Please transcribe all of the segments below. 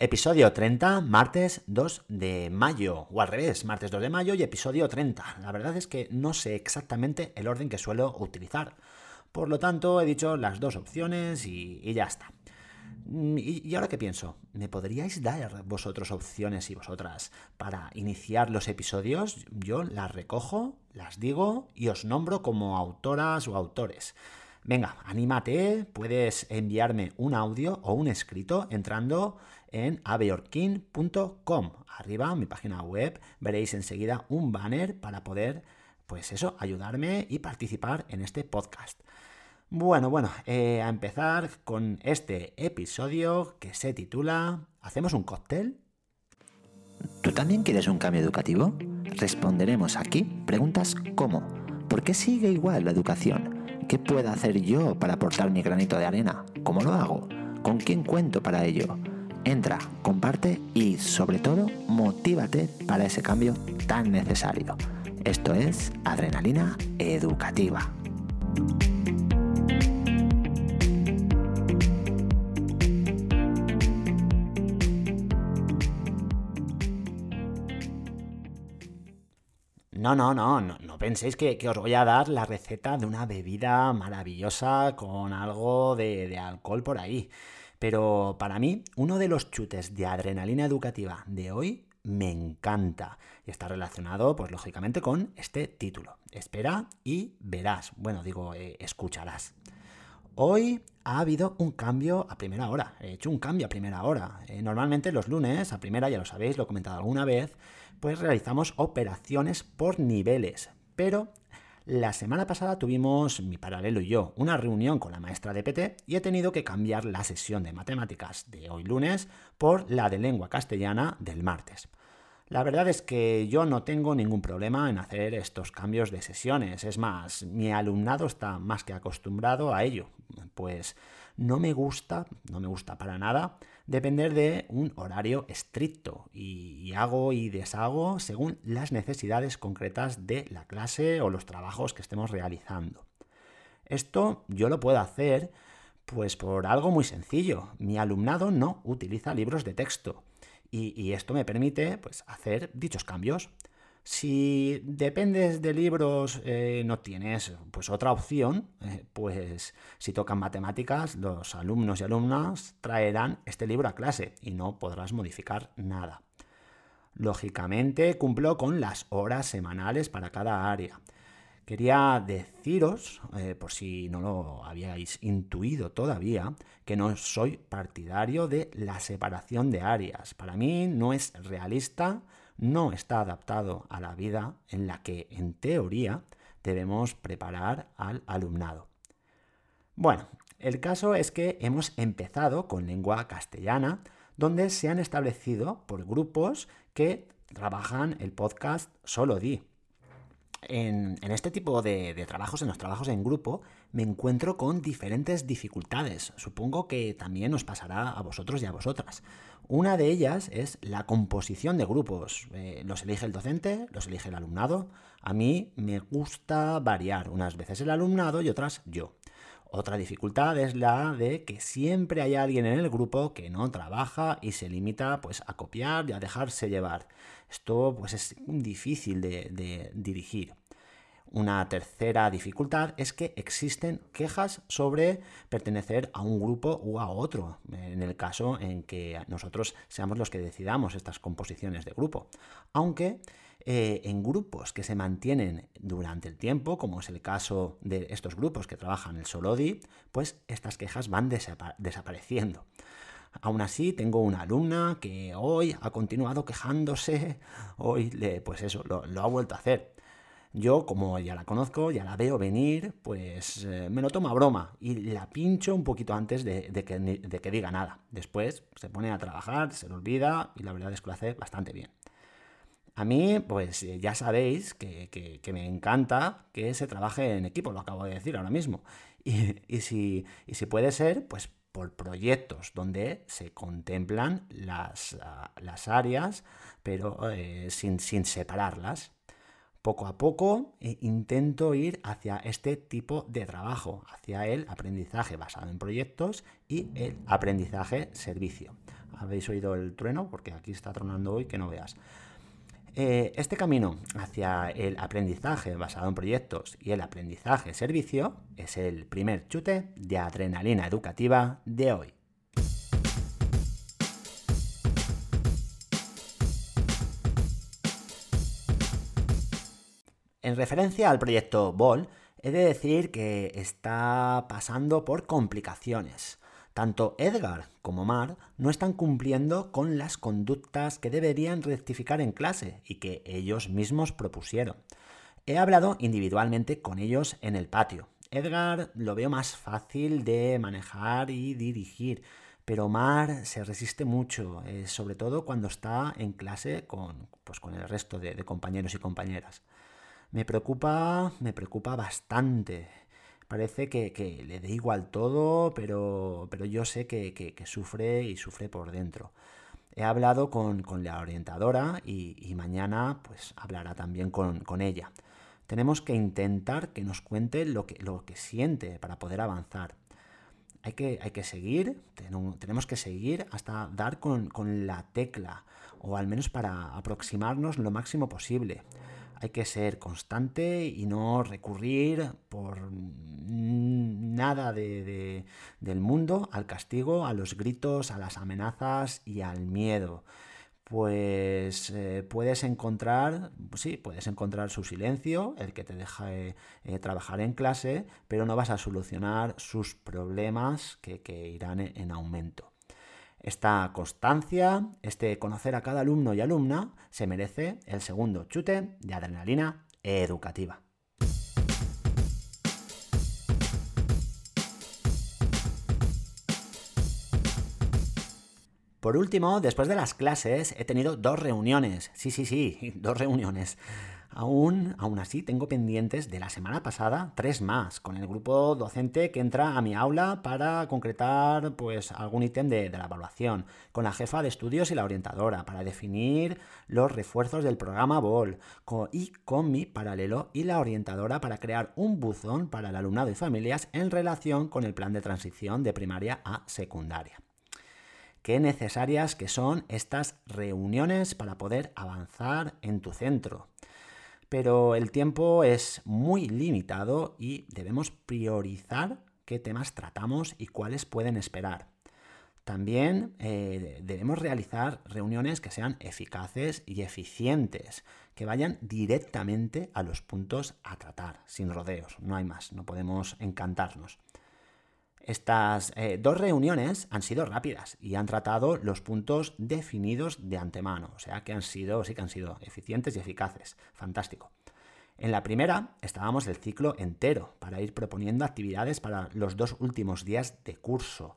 Episodio 30, martes 2 de mayo, o al revés, martes 2 de mayo y episodio 30. La verdad es que no sé exactamente el orden que suelo utilizar. Por lo tanto, he dicho las dos opciones y, ya está. Mm, y, ahora que pienso, ¿me podríais dar vosotros opciones y vosotras para iniciar los episodios? Yo las recojo, las digo y os nombro como autoras o autores. Venga, anímate, puedes enviarme un audio o un escrito entrando en aveorkin.com. Arriba, en mi página web, veréis enseguida un banner para poder, pues eso, ayudarme y participar en este podcast. Bueno, bueno, eh, a empezar con este episodio que se titula ¿Hacemos un cóctel? ¿Tú también quieres un cambio educativo? Responderemos aquí preguntas como ¿por qué sigue igual la educación? ¿Qué puedo hacer yo para aportar mi granito de arena? ¿Cómo lo hago? ¿Con quién cuento para ello? Entra, comparte y sobre todo motívate para ese cambio tan necesario. Esto es Adrenalina Educativa. No, no, no, no, penséis que, os voy a dar la receta de una bebida maravillosa con algo de, alcohol por ahí. Pero para mí, uno de los chutes de adrenalina educativa de hoy me encanta y está relacionado, pues lógicamente, con este título. Espera y verás. Bueno, digo, eh, escucharás. Hoy ha habido un cambio a primera hora. He hecho un cambio a primera hora. Eh, normalmente los lunes, a primera, ya lo sabéis, lo he comentado alguna vez, pues realizamos operaciones por niveles. Pero la semana pasada tuvimos, mi paralelo y yo, una reunión con la maestra de PT y he tenido que cambiar la sesión de matemáticas de hoy lunes por la de lengua castellana del martes. La verdad es que yo no tengo ningún problema en hacer estos cambios de sesiones. Es más, mi alumnado está más que acostumbrado a ello. Pues no me gusta, no me gusta para nada, depender de un horario estricto y, hago y deshago según las necesidades concretas de la clase o los trabajos que estemos realizando. Esto yo lo puedo hacer pues por algo muy sencillo. Mi alumnado no utiliza libros de texto y, esto me permite pues, hacer dichos cambios. Si dependes de libros, eh, no tienes pues otra opción, eh, pues si tocan matemáticas, los alumnos y alumnas traerán este libro a clase y no podrás modificar nada. Lógicamente cumplo con las horas semanales para cada área. Quería deciros, eh, por si no lo habíais intuido todavía, que no soy partidario de la separación de áreas. Para mí no es realista, no está adaptado a la vida en la que, en teoría, debemos preparar al alumnado. Bueno, el caso es que hemos empezado con lengua castellana, donde se han establecido por grupos que trabajan el podcast Solo Di en, este tipo de, trabajos, en los trabajos en grupo, me encuentro con diferentes dificultades. Supongo que también os pasará a vosotros y a vosotras. Una de ellas es la composición de grupos. Eh, los elige el docente, los elige el alumnado. A mí me gusta variar, unas veces el alumnado y otras yo. Otra dificultad es la de que siempre hay alguien en el grupo que no trabaja y se limita pues, a copiar y a dejarse llevar. Esto pues, es difícil de, dirigir. Una tercera dificultad es que existen quejas sobre pertenecer a un grupo u a otro, en el caso en que nosotros seamos los que decidamos estas composiciones de grupo. Aunque eh, en grupos que se mantienen durante el tiempo, como es el caso de estos grupos que trabajan el Solodi, pues estas quejas van desapareciendo. Aún así, tengo una alumna que hoy ha continuado quejándose, hoy, pues eso, lo, ha vuelto a hacer. Yo, como ya la conozco, ya la veo venir, pues eh, me lo tomo a broma y la pincho un poquito antes de, que, diga nada. Después se pone a trabajar, se lo olvida y la verdad es que lo hace bastante bien. A mí, pues eh, ya sabéis que, me encanta que se trabaje en equipo, lo acabo de decir ahora mismo. Y, si, puede ser, pues por proyectos donde se contemplan las, ah, áreas, pero eh, sin, sin separarlas. Poco a poco eh, intento ir hacia este tipo de trabajo, hacia el aprendizaje basado en proyectos y el aprendizaje servicio. ¿Habéis oído el trueno? Porque aquí está tronando hoy que no veas. Eh, este camino hacia el aprendizaje basado en proyectos y el aprendizaje servicio es el primer chute de adrenalina educativa de hoy. En referencia al proyecto BOL, he de decir que está pasando por complicaciones. Tanto Edgar como Mar no están cumpliendo con las conductas que deberían rectificar en clase y que ellos mismos propusieron. He hablado individualmente con ellos en el patio. Edgar lo veo más fácil de manejar y dirigir, pero Mar se resiste mucho, eh, sobre todo cuando está en clase con, pues, con el resto de compañeros y compañeras. Me preocupa, me preocupa bastante. Parece que, le dé igual todo, pero, pero yo sé que, sufre y sufre por dentro. He hablado con, la orientadora y, mañana pues hablará también con, ella. Tenemos que intentar que nos cuente lo que, lo que siente para poder avanzar. Hay que, hay que seguir, tenemos que seguir hasta dar con, con la tecla, o al menos para aproximarnos lo máximo posible hay que ser constante y no recurrir por nada de, del mundo al castigo, a los gritos, a las amenazas y al miedo. Pues eh, puedes encontrar, sí, puedes encontrar su silencio, el que te deja eh, trabajar en clase, pero no vas a solucionar sus problemas que, que irán en aumento. Esta constancia, este conocer a cada alumno y alumna, se merece el segundo chute de adrenalina educativa. Por último, después de las clases he tenido dos reuniones. Sí, sí, sí, dos reuniones. Aún, aún así, tengo pendientes de la semana pasada tres más, con el grupo docente que entra a mi aula para concretar pues, algún ítem de, la evaluación, con la jefa de estudios y la orientadora, para definir los refuerzos del programa BOL, y con mi paralelo y la orientadora para crear un buzón para el alumnado y familias en relación con el plan de transición de primaria a secundaria. Qué necesarias que son estas reuniones para poder avanzar en tu centro pero el tiempo es muy limitado y debemos priorizar qué temas tratamos y cuáles pueden esperar. También eh, debemos realizar reuniones que sean eficaces y eficientes, que vayan directamente a los puntos a tratar, sin rodeos, no hay más, no podemos encantarnos. Estas eh, dos reuniones han sido rápidas y han tratado los puntos definidos de antemano, o sea que han sido, sí que han sido eficientes y eficaces. Fantástico. En la primera estábamos el ciclo entero para ir proponiendo actividades para los dos últimos días de curso.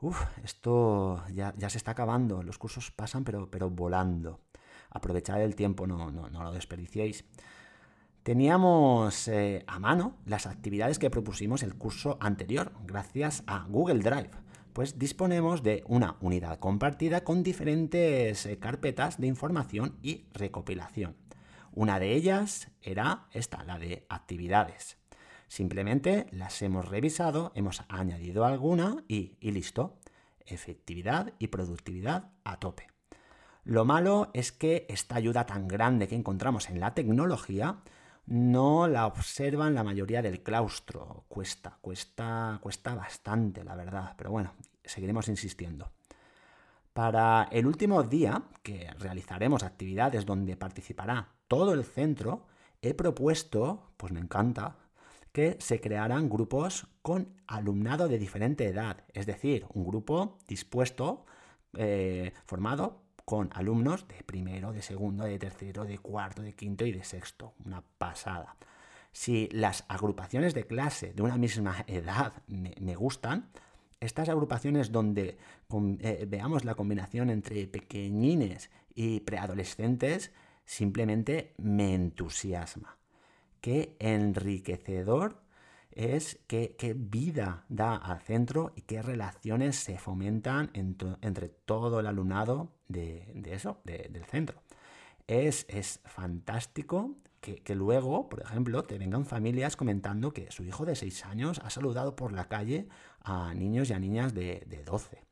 Uf, esto ya, se está acabando, los cursos pasan pero, pero volando. Aprovechad el tiempo, no, no, no lo desperdiciéis. Teníamos eh, a mano las actividades que propusimos el curso anterior, gracias a Google Drive, pues disponemos de una unidad compartida con diferentes eh, carpetas de información y recopilación. Una de ellas era esta, la de actividades. Simplemente las hemos revisado, hemos añadido alguna y, y listo. Efectividad y productividad a tope. Lo malo es que esta ayuda tan grande que encontramos en la tecnología no la observan la mayoría del claustro. Cuesta, cuesta, cuesta bastante, la verdad. Pero bueno, seguiremos insistiendo. Para el último día, que realizaremos actividades donde participará todo el centro, he propuesto, pues me encanta, que se crearan grupos con alumnado de diferente edad, es decir, un grupo dispuesto, eh, formado con alumnos de primero, de segundo, de tercero, de cuarto, de quinto y de sexto. Una pasada. Si las agrupaciones de clase de una misma edad me, gustan, estas agrupaciones donde eh, veamos la combinación entre pequeñines y preadolescentes simplemente me entusiasma. Qué enriquecedor es qué, vida da al centro y qué relaciones se fomentan entre todo el alumnado de, eso, del centro. Es, es fantástico que, luego, por ejemplo, te vengan familias comentando que su hijo de 6 años ha saludado por la calle a niños y a niñas de, de 12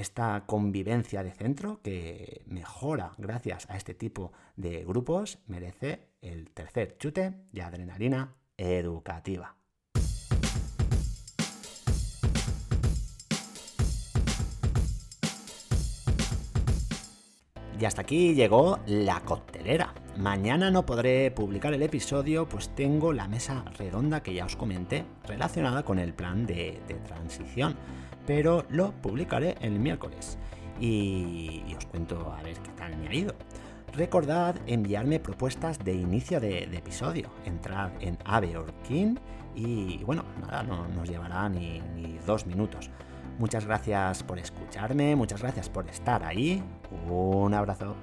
esta convivencia de centro que mejora gracias a este tipo de grupos merece el tercer chute de adrenalina educativa. Y hasta aquí llegó la coctelera. Mañana no podré publicar el episodio, pues tengo la mesa redonda que ya os comenté relacionada con el plan de, transición, pero lo publicaré el miércoles y, os cuento a ver qué tal me ha ido. Recordad enviarme propuestas de inicio de, episodio. Entrad en Aveorkin y bueno, nada, no nos llevará ni dos minutos. Muchas gracias por escucharme, muchas gracias por estar ahí. Un abrazo.